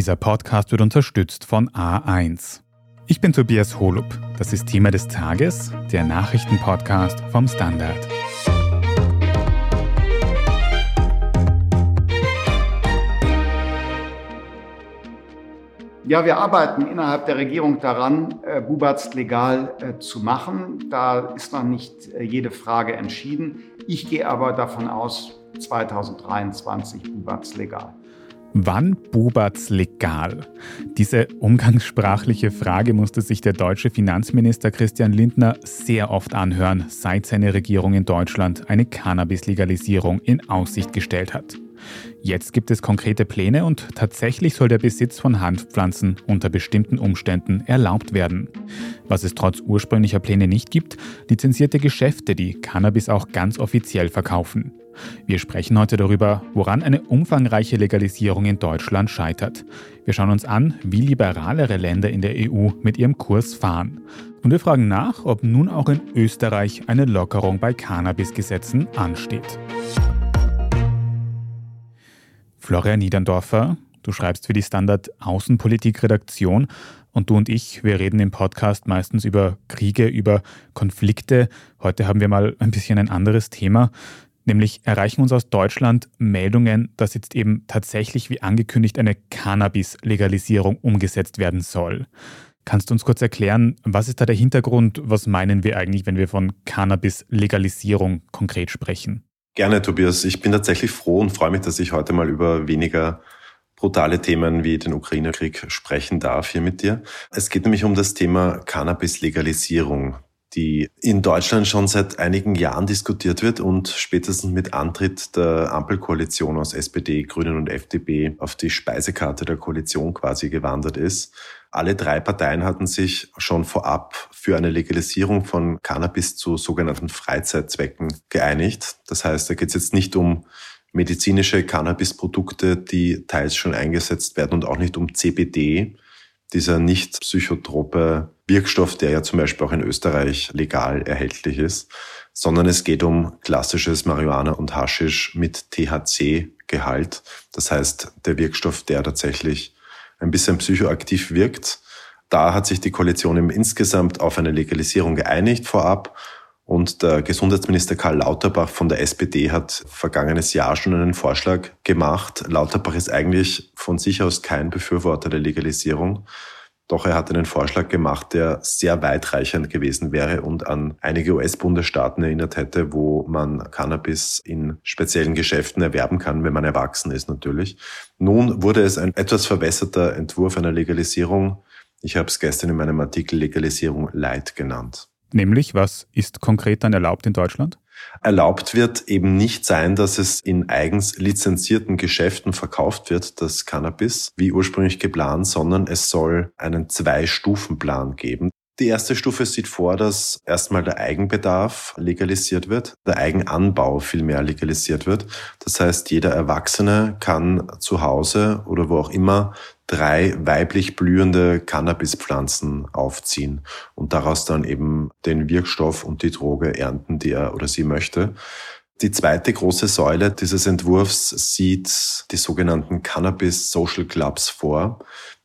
Dieser Podcast wird unterstützt von A1. Ich bin Tobias Holub. Das ist Thema des Tages, der Nachrichtenpodcast vom Standard. Ja, wir arbeiten innerhalb der Regierung daran, äh, Bubatz legal äh, zu machen. Da ist noch nicht äh, jede Frage entschieden. Ich gehe aber davon aus, 2023 Bubatz legal. Wann Bubatz legal? Diese umgangssprachliche Frage musste sich der deutsche Finanzminister Christian Lindner sehr oft anhören, seit seine Regierung in Deutschland eine Cannabis-Legalisierung in Aussicht gestellt hat. Jetzt gibt es konkrete Pläne und tatsächlich soll der Besitz von Hanfpflanzen unter bestimmten Umständen erlaubt werden. Was es trotz ursprünglicher Pläne nicht gibt, lizenzierte Geschäfte, die Cannabis auch ganz offiziell verkaufen. Wir sprechen heute darüber, woran eine umfangreiche Legalisierung in Deutschland scheitert. Wir schauen uns an, wie liberalere Länder in der EU mit ihrem Kurs fahren. Und wir fragen nach, ob nun auch in Österreich eine Lockerung bei Cannabis-Gesetzen ansteht. Florian Niederndorfer, du schreibst für die Standard Außenpolitik-Redaktion und du und ich, wir reden im Podcast meistens über Kriege, über Konflikte. Heute haben wir mal ein bisschen ein anderes Thema. Nämlich erreichen uns aus Deutschland Meldungen, dass jetzt eben tatsächlich wie angekündigt eine Cannabis-Legalisierung umgesetzt werden soll. Kannst du uns kurz erklären, was ist da der Hintergrund? Was meinen wir eigentlich, wenn wir von Cannabis-Legalisierung konkret sprechen? Gerne, Tobias. Ich bin tatsächlich froh und freue mich, dass ich heute mal über weniger brutale Themen wie den Ukraine-Krieg sprechen darf hier mit dir. Es geht nämlich um das Thema Cannabis-Legalisierung die in Deutschland schon seit einigen Jahren diskutiert wird und spätestens mit Antritt der Ampelkoalition aus SPD, Grünen und FDP auf die Speisekarte der Koalition quasi gewandert ist. Alle drei Parteien hatten sich schon vorab für eine Legalisierung von Cannabis zu sogenannten Freizeitzwecken geeinigt. Das heißt, da geht es jetzt nicht um medizinische Cannabisprodukte, die teils schon eingesetzt werden und auch nicht um CBD, dieser nicht psychotrope Wirkstoff, der ja zum Beispiel auch in Österreich legal erhältlich ist, sondern es geht um klassisches Marihuana und Haschisch mit THC-Gehalt. Das heißt, der Wirkstoff, der tatsächlich ein bisschen psychoaktiv wirkt. Da hat sich die Koalition insgesamt auf eine Legalisierung geeinigt vorab. Und der Gesundheitsminister Karl Lauterbach von der SPD hat vergangenes Jahr schon einen Vorschlag gemacht. Lauterbach ist eigentlich von sich aus kein Befürworter der Legalisierung. Doch er hat einen Vorschlag gemacht, der sehr weitreichend gewesen wäre und an einige US-Bundesstaaten erinnert hätte, wo man Cannabis in speziellen Geschäften erwerben kann, wenn man erwachsen ist natürlich. Nun wurde es ein etwas verwässerter Entwurf einer Legalisierung. Ich habe es gestern in meinem Artikel Legalisierung Light genannt. Nämlich, was ist konkret dann erlaubt in Deutschland? Erlaubt wird eben nicht sein, dass es in eigens lizenzierten Geschäften verkauft wird, das Cannabis, wie ursprünglich geplant, sondern es soll einen Zwei-Stufen-Plan geben. Die erste Stufe sieht vor, dass erstmal der Eigenbedarf legalisiert wird, der Eigenanbau vielmehr legalisiert wird. Das heißt, jeder Erwachsene kann zu Hause oder wo auch immer drei weiblich blühende Cannabispflanzen aufziehen und daraus dann eben den Wirkstoff und die Droge ernten, die er oder sie möchte. Die zweite große Säule dieses Entwurfs sieht die sogenannten Cannabis Social Clubs vor.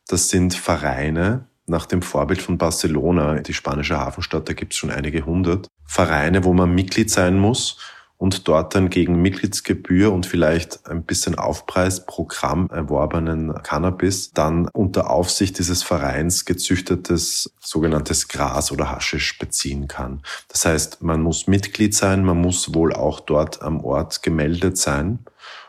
Das sind Vereine, nach dem Vorbild von Barcelona, die spanische Hafenstadt, da gibt es schon einige hundert Vereine, wo man Mitglied sein muss und dort dann gegen Mitgliedsgebühr und vielleicht ein bisschen Aufpreisprogramm erworbenen Cannabis dann unter Aufsicht dieses Vereins gezüchtetes sogenanntes Gras oder Haschisch beziehen kann. Das heißt, man muss Mitglied sein, man muss wohl auch dort am Ort gemeldet sein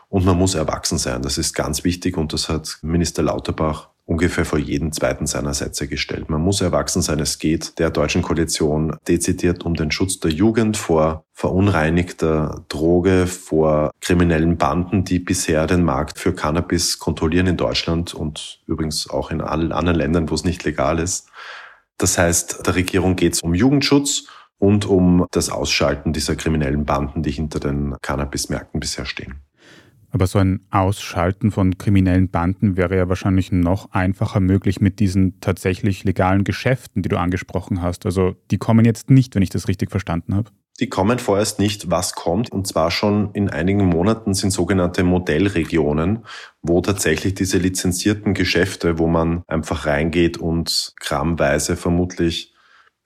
und man muss erwachsen sein. Das ist ganz wichtig und das hat Minister Lauterbach ungefähr vor jeden zweiten seiner Sätze gestellt. Man muss erwachsen sein. Es geht der deutschen Koalition dezidiert um den Schutz der Jugend vor verunreinigter Droge, vor kriminellen Banden, die bisher den Markt für Cannabis kontrollieren in Deutschland und übrigens auch in allen anderen Ländern, wo es nicht legal ist. Das heißt, der Regierung geht es um Jugendschutz und um das Ausschalten dieser kriminellen Banden, die hinter den Cannabismärkten bisher stehen. Aber so ein Ausschalten von kriminellen Banden wäre ja wahrscheinlich noch einfacher möglich mit diesen tatsächlich legalen Geschäften, die du angesprochen hast. Also die kommen jetzt nicht, wenn ich das richtig verstanden habe. Die kommen vorerst nicht. Was kommt? Und zwar schon in einigen Monaten sind sogenannte Modellregionen, wo tatsächlich diese lizenzierten Geschäfte, wo man einfach reingeht und grammweise vermutlich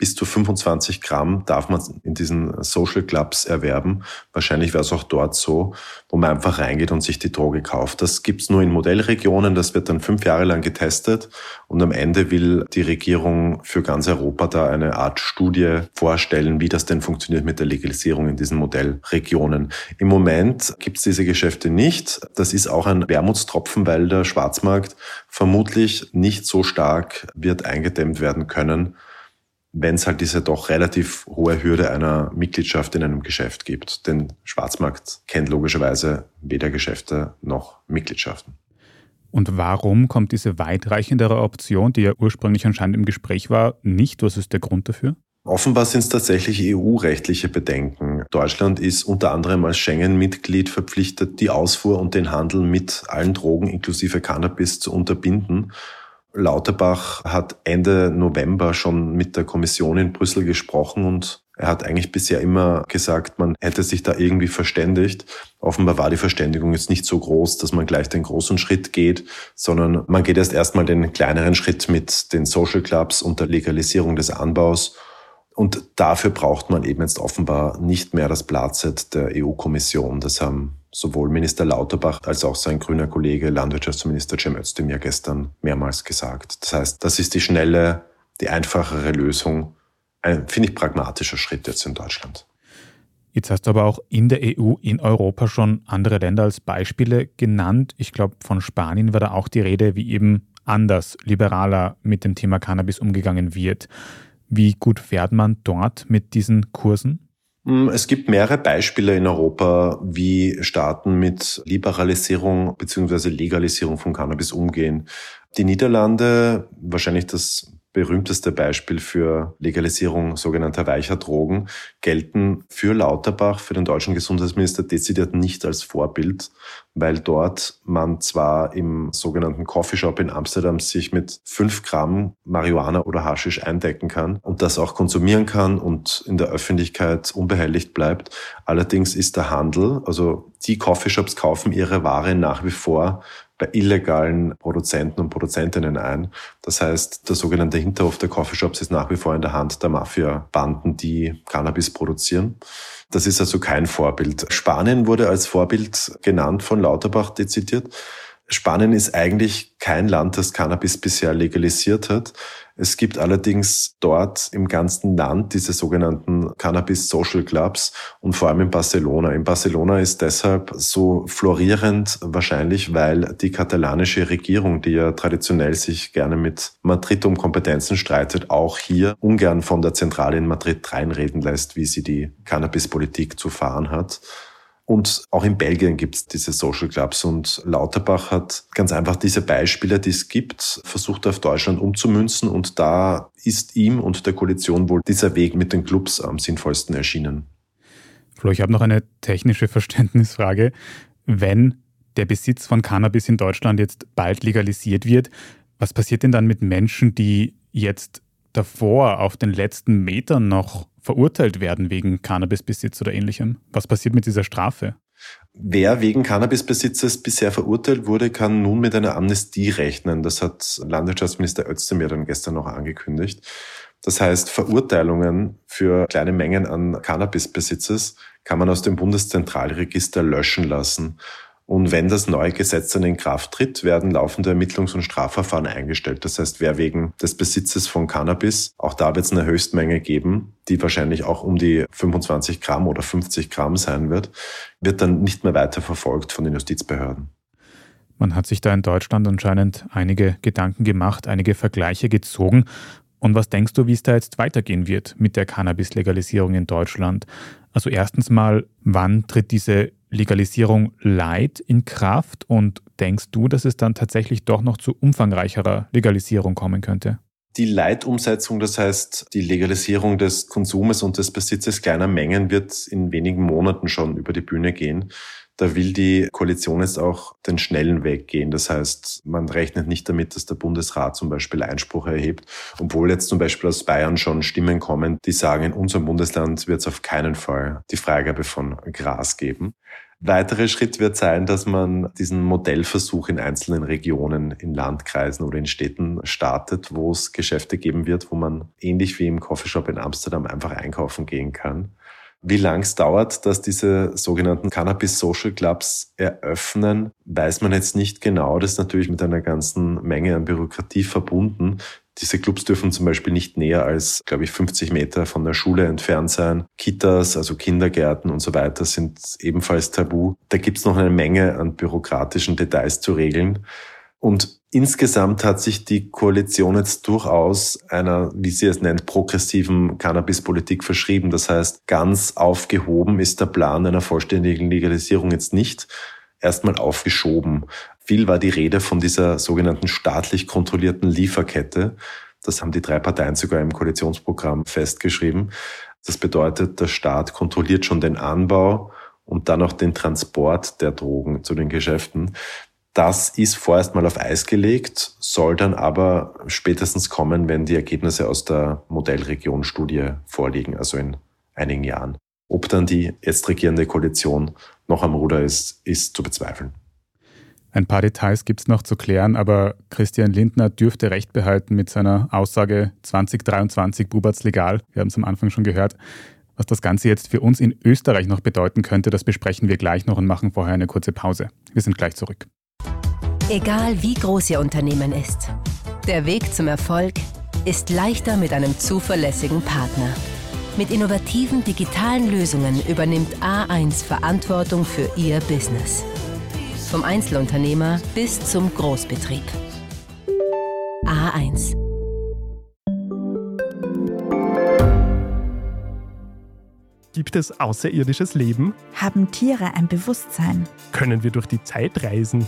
bis zu 25 Gramm darf man in diesen Social Clubs erwerben. Wahrscheinlich wäre es auch dort so, wo man einfach reingeht und sich die Droge kauft. Das gibt's nur in Modellregionen. Das wird dann fünf Jahre lang getestet. Und am Ende will die Regierung für ganz Europa da eine Art Studie vorstellen, wie das denn funktioniert mit der Legalisierung in diesen Modellregionen. Im Moment gibt's diese Geschäfte nicht. Das ist auch ein Wermutstropfen, weil der Schwarzmarkt vermutlich nicht so stark wird eingedämmt werden können, wenn es halt diese doch relativ hohe Hürde einer Mitgliedschaft in einem Geschäft gibt. Denn Schwarzmarkt kennt logischerweise weder Geschäfte noch Mitgliedschaften. Und warum kommt diese weitreichendere Option, die ja ursprünglich anscheinend im Gespräch war, nicht? Was ist der Grund dafür? Offenbar sind es tatsächlich EU-rechtliche Bedenken. Deutschland ist unter anderem als Schengen-Mitglied verpflichtet, die Ausfuhr und den Handel mit allen Drogen inklusive Cannabis zu unterbinden. Lauterbach hat Ende November schon mit der Kommission in Brüssel gesprochen und er hat eigentlich bisher immer gesagt, man hätte sich da irgendwie verständigt. Offenbar war die Verständigung jetzt nicht so groß, dass man gleich den großen Schritt geht, sondern man geht erst erstmal den kleineren Schritt mit den Social Clubs und der Legalisierung des Anbaus. Und dafür braucht man eben jetzt offenbar nicht mehr das Blatt der EU-Kommission. Das haben sowohl Minister Lauterbach als auch sein grüner Kollege Landwirtschaftsminister Cem Özdemir gestern mehrmals gesagt. Das heißt, das ist die schnelle, die einfachere Lösung. Ein, finde ich, pragmatischer Schritt jetzt in Deutschland. Jetzt hast du aber auch in der EU, in Europa schon andere Länder als Beispiele genannt. Ich glaube, von Spanien war da auch die Rede, wie eben anders, liberaler mit dem Thema Cannabis umgegangen wird. Wie gut fährt man dort mit diesen Kursen? Hm, es gibt mehrere Beispiele in Europa, wie Staaten mit Liberalisierung bzw. Legalisierung von Cannabis umgehen. Die Niederlande, wahrscheinlich das berühmteste Beispiel für Legalisierung sogenannter weicher Drogen, gelten für Lauterbach, für den deutschen Gesundheitsminister dezidiert nicht als Vorbild, weil dort man zwar im sogenannten Coffeeshop in Amsterdam sich mit fünf Gramm Marihuana oder Haschisch eindecken kann und das auch konsumieren kann und in der Öffentlichkeit unbehelligt bleibt. Allerdings ist der Handel, also die Coffeeshops kaufen ihre Ware nach wie vor bei illegalen Produzenten und Produzentinnen ein. Das heißt, der sogenannte Hinterhof der Coffeeshops ist nach wie vor in der Hand der Mafia-Banden, die Cannabis produzieren. Das ist also kein Vorbild. Spanien wurde als Vorbild genannt von Lauterbach dezidiert. Spanien ist eigentlich kein Land, das Cannabis bisher legalisiert hat. Es gibt allerdings dort im ganzen Land diese sogenannten Cannabis Social Clubs und vor allem in Barcelona. In Barcelona ist deshalb so florierend wahrscheinlich, weil die katalanische Regierung, die ja traditionell sich gerne mit Madrid um Kompetenzen streitet, auch hier ungern von der Zentrale in Madrid reinreden lässt, wie sie die Cannabis-Politik zu fahren hat. Und auch in Belgien gibt es diese Social Clubs und Lauterbach hat ganz einfach diese Beispiele, die es gibt, versucht auf Deutschland umzumünzen und da ist ihm und der Koalition wohl dieser Weg mit den Clubs am sinnvollsten erschienen. Flo, ich habe noch eine technische Verständnisfrage. Wenn der Besitz von Cannabis in Deutschland jetzt bald legalisiert wird, was passiert denn dann mit Menschen, die jetzt davor auf den letzten Metern noch verurteilt werden wegen Cannabisbesitz oder ähnlichem? Was passiert mit dieser Strafe? Wer wegen Cannabisbesitzes bisher verurteilt wurde, kann nun mit einer Amnestie rechnen. Das hat Landwirtschaftsminister Özdemir dann gestern noch angekündigt. Das heißt, Verurteilungen für kleine Mengen an Cannabisbesitzes kann man aus dem Bundeszentralregister löschen lassen. Und wenn das neue Gesetz dann in Kraft tritt, werden laufende Ermittlungs- und Strafverfahren eingestellt. Das heißt, wer wegen des Besitzes von Cannabis, auch da wird es eine Höchstmenge geben, die wahrscheinlich auch um die 25 Gramm oder 50 Gramm sein wird, wird dann nicht mehr weiter verfolgt von den Justizbehörden. Man hat sich da in Deutschland anscheinend einige Gedanken gemacht, einige Vergleiche gezogen. Und was denkst du, wie es da jetzt weitergehen wird mit der Cannabis-Legalisierung in Deutschland? Also erstens mal, wann tritt diese Legalisierung light in Kraft und denkst du, dass es dann tatsächlich doch noch zu umfangreicherer Legalisierung kommen könnte? Die Leitumsetzung, das heißt die Legalisierung des Konsumes und des Besitzes kleiner Mengen, wird in wenigen Monaten schon über die Bühne gehen. Da will die Koalition jetzt auch den schnellen Weg gehen. Das heißt, man rechnet nicht damit, dass der Bundesrat zum Beispiel Einspruch erhebt, obwohl jetzt zum Beispiel aus Bayern schon Stimmen kommen, die sagen, in unserem Bundesland wird es auf keinen Fall die Freigabe von Gras geben. Weiterer Schritt wird sein, dass man diesen Modellversuch in einzelnen Regionen, in Landkreisen oder in Städten startet, wo es Geschäfte geben wird, wo man ähnlich wie im Coffeeshop in Amsterdam einfach einkaufen gehen kann. Wie lang es dauert, dass diese sogenannten Cannabis Social Clubs eröffnen, weiß man jetzt nicht genau. Das ist natürlich mit einer ganzen Menge an Bürokratie verbunden. Diese Clubs dürfen zum Beispiel nicht näher als, glaube ich, 50 Meter von der Schule entfernt sein. Kitas, also Kindergärten und so weiter sind ebenfalls tabu. Da gibt es noch eine Menge an bürokratischen Details zu regeln. Und insgesamt hat sich die Koalition jetzt durchaus einer, wie sie es nennt, progressiven Cannabispolitik verschrieben. Das heißt, ganz aufgehoben ist der Plan einer vollständigen Legalisierung jetzt nicht erstmal aufgeschoben. Viel war die Rede von dieser sogenannten staatlich kontrollierten Lieferkette. Das haben die drei Parteien sogar im Koalitionsprogramm festgeschrieben. Das bedeutet, der Staat kontrolliert schon den Anbau und dann auch den Transport der Drogen zu den Geschäften. Das ist vorerst mal auf Eis gelegt, soll dann aber spätestens kommen, wenn die Ergebnisse aus der Modellregion-Studie vorliegen, also in einigen Jahren. Ob dann die jetzt regierende Koalition noch am Ruder ist, ist zu bezweifeln. Ein paar Details gibt es noch zu klären, aber Christian Lindner dürfte recht behalten mit seiner Aussage 2023 Buberts legal. Wir haben es am Anfang schon gehört. Was das Ganze jetzt für uns in Österreich noch bedeuten könnte, das besprechen wir gleich noch und machen vorher eine kurze Pause. Wir sind gleich zurück. Egal wie groß Ihr Unternehmen ist, der Weg zum Erfolg ist leichter mit einem zuverlässigen Partner. Mit innovativen digitalen Lösungen übernimmt A1 Verantwortung für Ihr Business. Vom Einzelunternehmer bis zum Großbetrieb. A1. Gibt es außerirdisches Leben? Haben Tiere ein Bewusstsein? Können wir durch die Zeit reisen?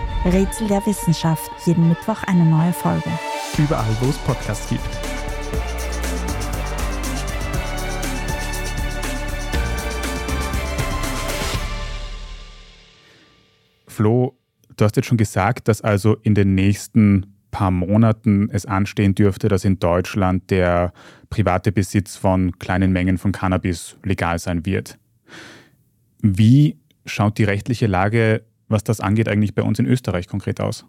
Rätsel der Wissenschaft. Jeden Mittwoch eine neue Folge. Überall, wo es Podcasts gibt. Flo, du hast jetzt schon gesagt, dass also in den nächsten paar Monaten es anstehen dürfte, dass in Deutschland der private Besitz von kleinen Mengen von Cannabis legal sein wird. Wie schaut die rechtliche Lage was das angeht, eigentlich bei uns in Österreich konkret aus?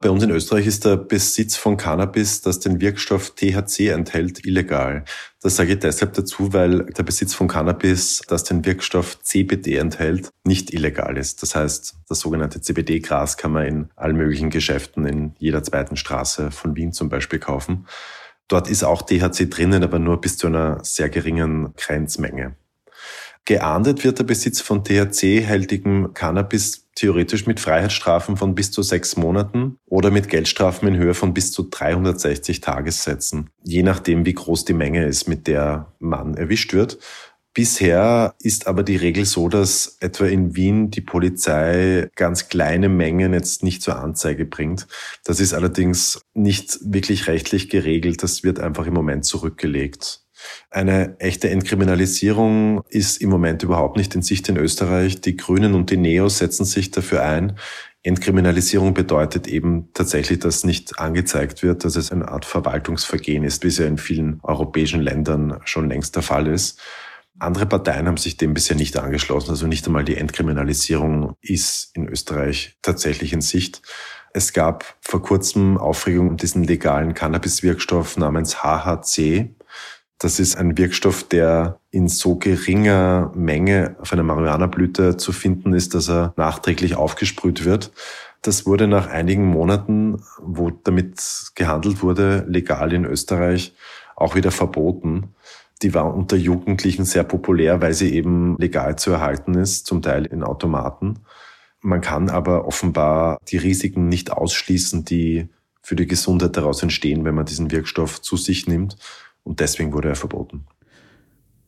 Bei uns in Österreich ist der Besitz von Cannabis, das den Wirkstoff THC enthält, illegal. Das sage ich deshalb dazu, weil der Besitz von Cannabis, das den Wirkstoff CBD enthält, nicht illegal ist. Das heißt, das sogenannte CBD-Gras kann man in allen möglichen Geschäften in jeder zweiten Straße von Wien zum Beispiel kaufen. Dort ist auch THC drinnen, aber nur bis zu einer sehr geringen Grenzmenge. Geahndet wird der Besitz von THC-hältigem Cannabis theoretisch mit Freiheitsstrafen von bis zu sechs Monaten oder mit Geldstrafen in Höhe von bis zu 360 Tagessätzen, je nachdem, wie groß die Menge ist, mit der man erwischt wird. Bisher ist aber die Regel so, dass etwa in Wien die Polizei ganz kleine Mengen jetzt nicht zur Anzeige bringt. Das ist allerdings nicht wirklich rechtlich geregelt. Das wird einfach im Moment zurückgelegt. Eine echte Entkriminalisierung ist im Moment überhaupt nicht in Sicht in Österreich. Die Grünen und die Neos setzen sich dafür ein. Entkriminalisierung bedeutet eben tatsächlich, dass nicht angezeigt wird, dass es eine Art Verwaltungsvergehen ist, wie es ja in vielen europäischen Ländern schon längst der Fall ist. Andere Parteien haben sich dem bisher nicht angeschlossen. Also nicht einmal die Entkriminalisierung ist in Österreich tatsächlich in Sicht. Es gab vor kurzem Aufregung um diesen legalen Cannabiswirkstoff namens HHC. Das ist ein Wirkstoff, der in so geringer Menge auf einer Marihuana-Blüte zu finden ist, dass er nachträglich aufgesprüht wird. Das wurde nach einigen Monaten, wo damit gehandelt wurde, legal in Österreich auch wieder verboten. Die war unter Jugendlichen sehr populär, weil sie eben legal zu erhalten ist, zum Teil in Automaten. Man kann aber offenbar die Risiken nicht ausschließen, die für die Gesundheit daraus entstehen, wenn man diesen Wirkstoff zu sich nimmt. Und deswegen wurde er verboten.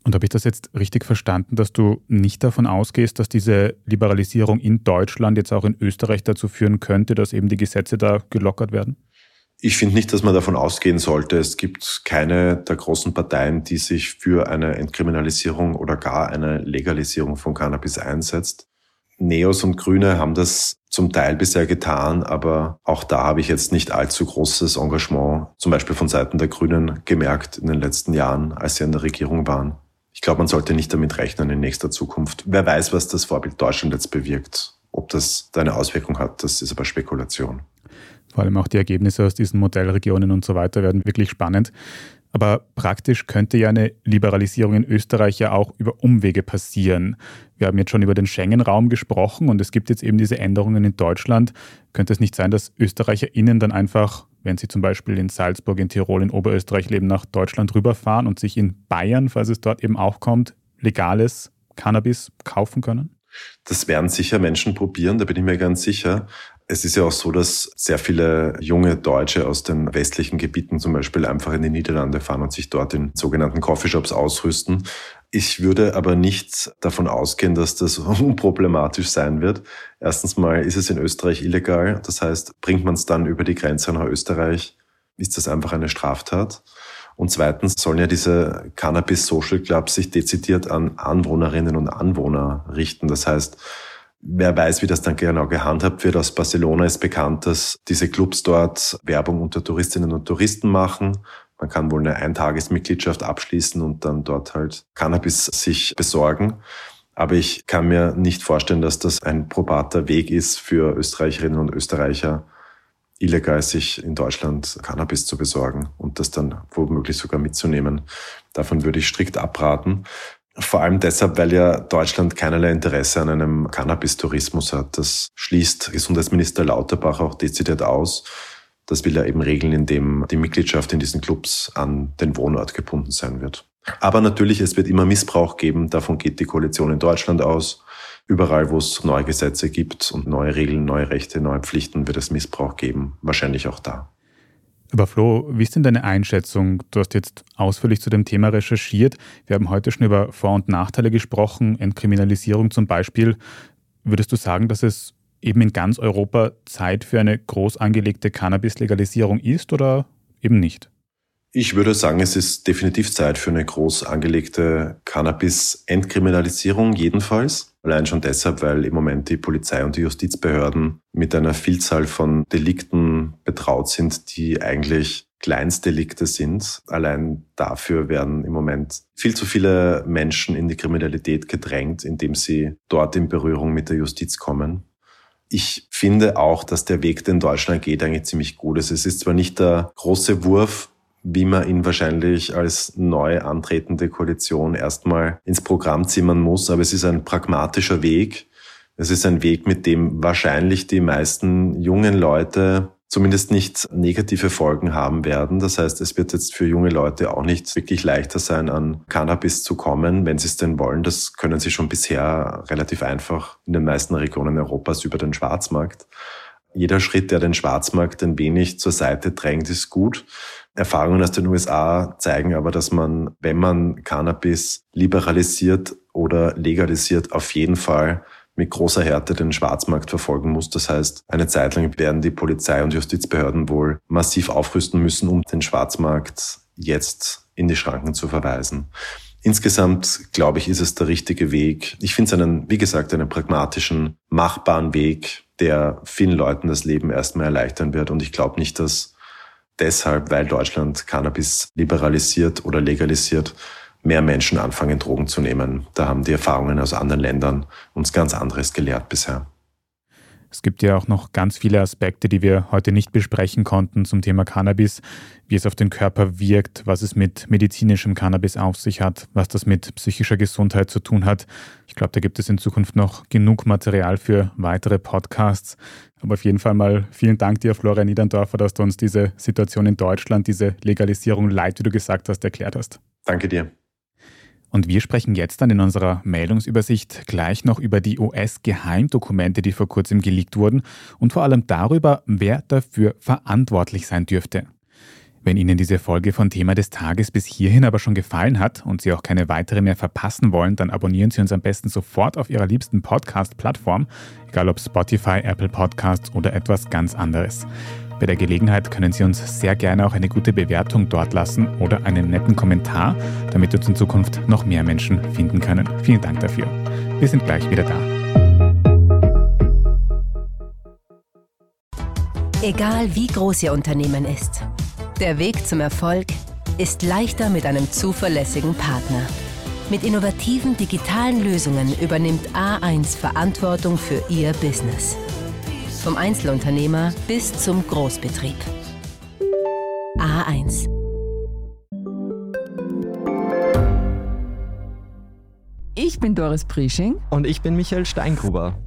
Und habe ich das jetzt richtig verstanden, dass du nicht davon ausgehst, dass diese Liberalisierung in Deutschland jetzt auch in Österreich dazu führen könnte, dass eben die Gesetze da gelockert werden? Ich finde nicht, dass man davon ausgehen sollte. Es gibt keine der großen Parteien, die sich für eine Entkriminalisierung oder gar eine Legalisierung von Cannabis einsetzt. Neos und Grüne haben das zum Teil bisher getan, aber auch da habe ich jetzt nicht allzu großes Engagement, zum Beispiel von Seiten der Grünen, gemerkt in den letzten Jahren, als sie in der Regierung waren ich glaube, man sollte nicht damit rechnen in nächster Zukunft. Wer weiß, was das Vorbild Deutschland jetzt bewirkt. Ob das da eine Auswirkung hat, das ist aber Spekulation. Vor allem auch die Ergebnisse aus diesen Modellregionen und so weiter werden wirklich spannend. Aber praktisch könnte ja eine Liberalisierung in Österreich ja auch über Umwege passieren. Wir haben jetzt schon über den Schengen-Raum gesprochen und es gibt jetzt eben diese Änderungen in Deutschland. Könnte es nicht sein, dass ÖsterreicherInnen dann einfach wenn Sie zum Beispiel in Salzburg, in Tirol, in Oberösterreich leben, nach Deutschland rüberfahren und sich in Bayern, falls es dort eben auch kommt, legales Cannabis kaufen können? Das werden sicher Menschen probieren, da bin ich mir ganz sicher. Es ist ja auch so, dass sehr viele junge Deutsche aus den westlichen Gebieten zum Beispiel einfach in die Niederlande fahren und sich dort in sogenannten Coffeeshops ausrüsten. Ich würde aber nicht davon ausgehen, dass das unproblematisch sein wird. Erstens mal ist es in Österreich illegal. Das heißt, bringt man es dann über die Grenze nach Österreich, ist das einfach eine Straftat. Und zweitens sollen ja diese Cannabis Social Clubs sich dezidiert an Anwohnerinnen und Anwohner richten. Das heißt, Wer weiß, wie das dann genau gehandhabt wird. Aus Barcelona ist bekannt, dass diese Clubs dort Werbung unter Touristinnen und Touristen machen. Man kann wohl eine Eintagesmitgliedschaft abschließen und dann dort halt Cannabis sich besorgen. Aber ich kann mir nicht vorstellen, dass das ein probater Weg ist für Österreicherinnen und Österreicher, illegal sich in Deutschland Cannabis zu besorgen und das dann womöglich sogar mitzunehmen. Davon würde ich strikt abraten. Vor allem deshalb, weil ja Deutschland keinerlei Interesse an einem Cannabis-Tourismus hat. Das schließt Gesundheitsminister Lauterbach auch dezidiert aus. Das will er eben regeln, indem die Mitgliedschaft in diesen Clubs an den Wohnort gebunden sein wird. Aber natürlich, es wird immer Missbrauch geben. Davon geht die Koalition in Deutschland aus. Überall, wo es neue Gesetze gibt und neue Regeln, neue Rechte, neue Pflichten, wird es Missbrauch geben. Wahrscheinlich auch da. Aber Flo, wie ist denn deine Einschätzung? Du hast jetzt ausführlich zu dem Thema recherchiert. Wir haben heute schon über Vor- und Nachteile gesprochen, Entkriminalisierung zum Beispiel. Würdest du sagen, dass es eben in ganz Europa Zeit für eine groß angelegte Cannabis-Legalisierung ist oder eben nicht? Ich würde sagen, es ist definitiv Zeit für eine groß angelegte Cannabis-Entkriminalisierung, jedenfalls. Allein schon deshalb, weil im Moment die Polizei und die Justizbehörden mit einer Vielzahl von Delikten betraut sind, die eigentlich Kleinstdelikte sind. Allein dafür werden im Moment viel zu viele Menschen in die Kriminalität gedrängt, indem sie dort in Berührung mit der Justiz kommen. Ich finde auch, dass der Weg, den Deutschland geht, eigentlich ziemlich gut ist. Es ist zwar nicht der große Wurf, wie man ihn wahrscheinlich als neu antretende Koalition erstmal ins Programm zimmern muss. Aber es ist ein pragmatischer Weg. Es ist ein Weg, mit dem wahrscheinlich die meisten jungen Leute zumindest nicht negative Folgen haben werden. Das heißt, es wird jetzt für junge Leute auch nicht wirklich leichter sein, an Cannabis zu kommen, wenn sie es denn wollen. Das können sie schon bisher relativ einfach in den meisten Regionen Europas über den Schwarzmarkt. Jeder Schritt, der den Schwarzmarkt ein wenig zur Seite drängt, ist gut. Erfahrungen aus den USA zeigen aber, dass man, wenn man Cannabis liberalisiert oder legalisiert, auf jeden Fall mit großer Härte den Schwarzmarkt verfolgen muss. Das heißt, eine Zeit lang werden die Polizei und Justizbehörden wohl massiv aufrüsten müssen, um den Schwarzmarkt jetzt in die Schranken zu verweisen. Insgesamt, glaube ich, ist es der richtige Weg. Ich finde es einen, wie gesagt, einen pragmatischen, machbaren Weg, der vielen Leuten das Leben erstmal erleichtern wird. Und ich glaube nicht, dass deshalb, weil Deutschland Cannabis liberalisiert oder legalisiert, mehr Menschen anfangen, Drogen zu nehmen. Da haben die Erfahrungen aus anderen Ländern uns ganz anderes gelehrt bisher. Es gibt ja auch noch ganz viele Aspekte, die wir heute nicht besprechen konnten zum Thema Cannabis, wie es auf den Körper wirkt, was es mit medizinischem Cannabis auf sich hat, was das mit psychischer Gesundheit zu tun hat. Ich glaube, da gibt es in Zukunft noch genug Material für weitere Podcasts. Aber auf jeden Fall mal vielen Dank dir, Florian Niederndorfer, dass du uns diese Situation in Deutschland, diese Legalisierung leid, wie du gesagt hast, erklärt hast. Danke dir. Und wir sprechen jetzt dann in unserer Meldungsübersicht gleich noch über die US-Geheimdokumente, die vor kurzem geleakt wurden und vor allem darüber, wer dafür verantwortlich sein dürfte. Wenn Ihnen diese Folge von Thema des Tages bis hierhin aber schon gefallen hat und Sie auch keine weitere mehr verpassen wollen, dann abonnieren Sie uns am besten sofort auf Ihrer liebsten Podcast-Plattform, egal ob Spotify, Apple Podcasts oder etwas ganz anderes. Bei der Gelegenheit können Sie uns sehr gerne auch eine gute Bewertung dort lassen oder einen netten Kommentar, damit uns in Zukunft noch mehr Menschen finden können. Vielen Dank dafür. Wir sind gleich wieder da. Egal wie groß Ihr Unternehmen ist. Der Weg zum Erfolg ist leichter mit einem zuverlässigen Partner. Mit innovativen digitalen Lösungen übernimmt A1 Verantwortung für Ihr Business. Vom Einzelunternehmer bis zum Großbetrieb. A1 Ich bin Doris Prisching. Und ich bin Michael Steingruber.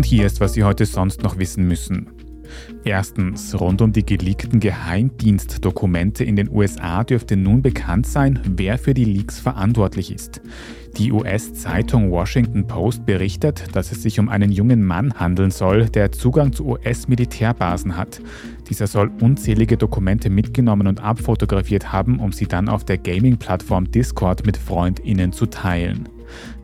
Und hier ist, was Sie heute sonst noch wissen müssen. Erstens, rund um die geleakten Geheimdienstdokumente in den USA dürfte nun bekannt sein, wer für die Leaks verantwortlich ist. Die US-Zeitung Washington Post berichtet, dass es sich um einen jungen Mann handeln soll, der Zugang zu US-Militärbasen hat. Dieser soll unzählige Dokumente mitgenommen und abfotografiert haben, um sie dann auf der Gaming-Plattform Discord mit FreundInnen zu teilen.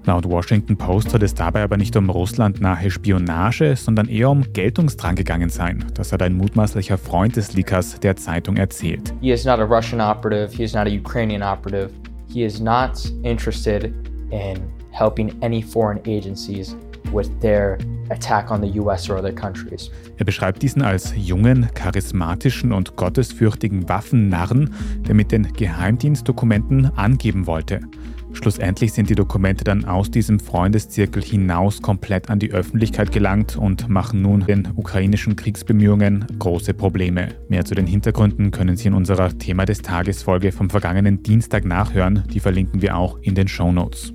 Laut Washington Post soll es dabei aber nicht um russlandnahe Spionage, sondern eher um Geltungsdrang gegangen sein. Das hat ein mutmaßlicher Freund des Leakers der Zeitung erzählt. He is not a Russian operative, he is not a Ukrainian operative. He is not interested in helping any foreign agencies with their attack on the US or other countries. Er beschreibt diesen als jungen, charismatischen und gottesfürchtigen Waffennarren, der mit den Geheimdienstdokumenten angeben wollte. Schlussendlich sind die Dokumente dann aus diesem Freundeszirkel hinaus komplett an die Öffentlichkeit gelangt und machen nun den ukrainischen Kriegsbemühungen große Probleme. Mehr zu den Hintergründen können Sie in unserer Thema des Tages Folge vom vergangenen Dienstag nachhören. Die verlinken wir auch in den Show Notes.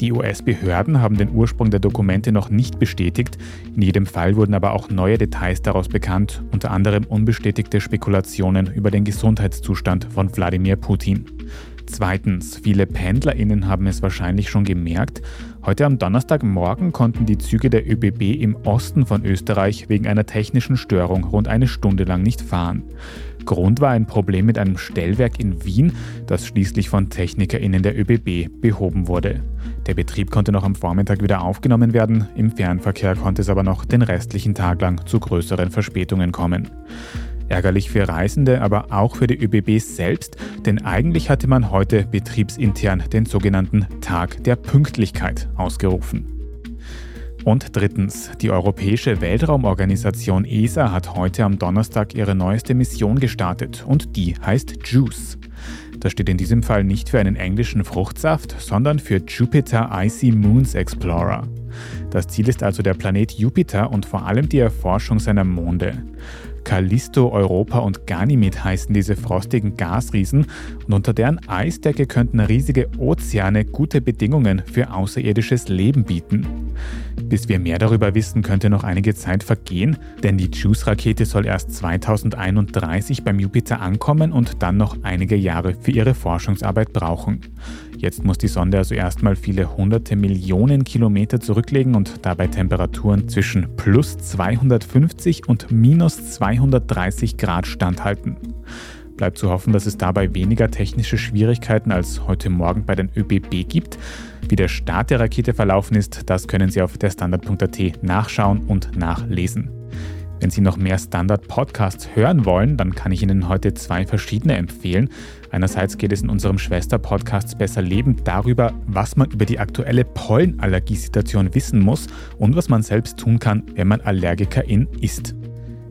Die US-Behörden haben den Ursprung der Dokumente noch nicht bestätigt. In jedem Fall wurden aber auch neue Details daraus bekannt, unter anderem unbestätigte Spekulationen über den Gesundheitszustand von Wladimir Putin. Zweitens, viele PendlerInnen haben es wahrscheinlich schon gemerkt. Heute am Donnerstagmorgen konnten die Züge der ÖBB im Osten von Österreich wegen einer technischen Störung rund eine Stunde lang nicht fahren. Grund war ein Problem mit einem Stellwerk in Wien, das schließlich von TechnikerInnen der ÖBB behoben wurde. Der Betrieb konnte noch am Vormittag wieder aufgenommen werden, im Fernverkehr konnte es aber noch den restlichen Tag lang zu größeren Verspätungen kommen. Ärgerlich für Reisende, aber auch für die ÖBB selbst, denn eigentlich hatte man heute betriebsintern den sogenannten Tag der Pünktlichkeit ausgerufen. Und drittens, die Europäische Weltraumorganisation ESA hat heute am Donnerstag ihre neueste Mission gestartet und die heißt JUICE. Das steht in diesem Fall nicht für einen englischen Fruchtsaft, sondern für Jupiter Icy Moons Explorer. Das Ziel ist also der Planet Jupiter und vor allem die Erforschung seiner Monde. Callisto, Europa und Ganymed heißen diese frostigen Gasriesen und unter deren Eisdecke könnten riesige Ozeane gute Bedingungen für außerirdisches Leben bieten. Bis wir mehr darüber wissen, könnte noch einige Zeit vergehen, denn die JUICE-Rakete soll erst 2031 beim Jupiter ankommen und dann noch einige Jahre für ihre Forschungsarbeit brauchen. Jetzt muss die Sonde also erstmal viele hunderte Millionen Kilometer zurücklegen und dabei Temperaturen zwischen plus 250 und minus 230 Grad standhalten. Bleibt zu hoffen, dass es dabei weniger technische Schwierigkeiten als heute Morgen bei den ÖBB gibt. Wie der Start der Rakete verlaufen ist, das können Sie auf der Standard.at nachschauen und nachlesen. Wenn Sie noch mehr Standard-Podcasts hören wollen, dann kann ich Ihnen heute zwei verschiedene empfehlen. Einerseits geht es in unserem Schwester-Podcast Besser Leben darüber, was man über die aktuelle Pollenallergiesituation wissen muss und was man selbst tun kann, wenn man Allergikerin ist.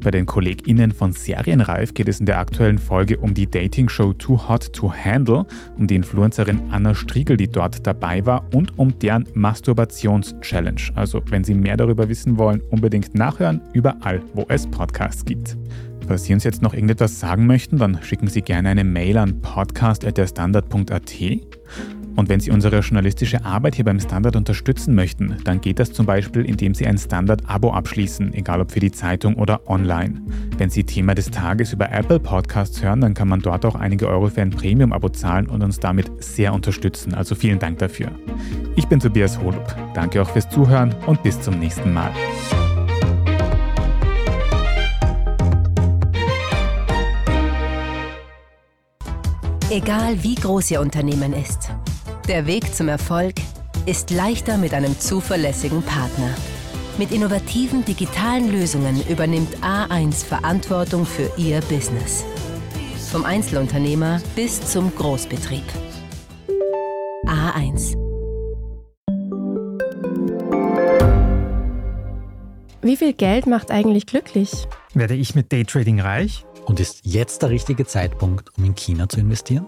Bei den KollegInnen von Serienreif geht es in der aktuellen Folge um die Dating-Show Too Hot to Handle, um die Influencerin Anna Striegel, die dort dabei war, und um deren Masturbations-Challenge. Also, wenn Sie mehr darüber wissen wollen, unbedingt nachhören, überall, wo es Podcasts gibt. Falls Sie uns jetzt noch irgendetwas sagen möchten, dann schicken Sie gerne eine Mail an podcast.derstandard.at. Und wenn Sie unsere journalistische Arbeit hier beim Standard unterstützen möchten, dann geht das zum Beispiel, indem Sie ein Standard-Abo abschließen, egal ob für die Zeitung oder online. Wenn Sie Thema des Tages über Apple Podcasts hören, dann kann man dort auch einige Euro für ein Premium-Abo zahlen und uns damit sehr unterstützen. Also vielen Dank dafür. Ich bin Tobias Holub. Danke auch fürs Zuhören und bis zum nächsten Mal. Egal wie groß Ihr Unternehmen ist, der Weg zum Erfolg ist leichter mit einem zuverlässigen Partner. Mit innovativen digitalen Lösungen übernimmt A1 Verantwortung für Ihr Business. Vom Einzelunternehmer bis zum Großbetrieb. A1. Wie viel Geld macht eigentlich glücklich? Werde ich mit Daytrading reich? Und ist jetzt der richtige Zeitpunkt, um in China zu investieren?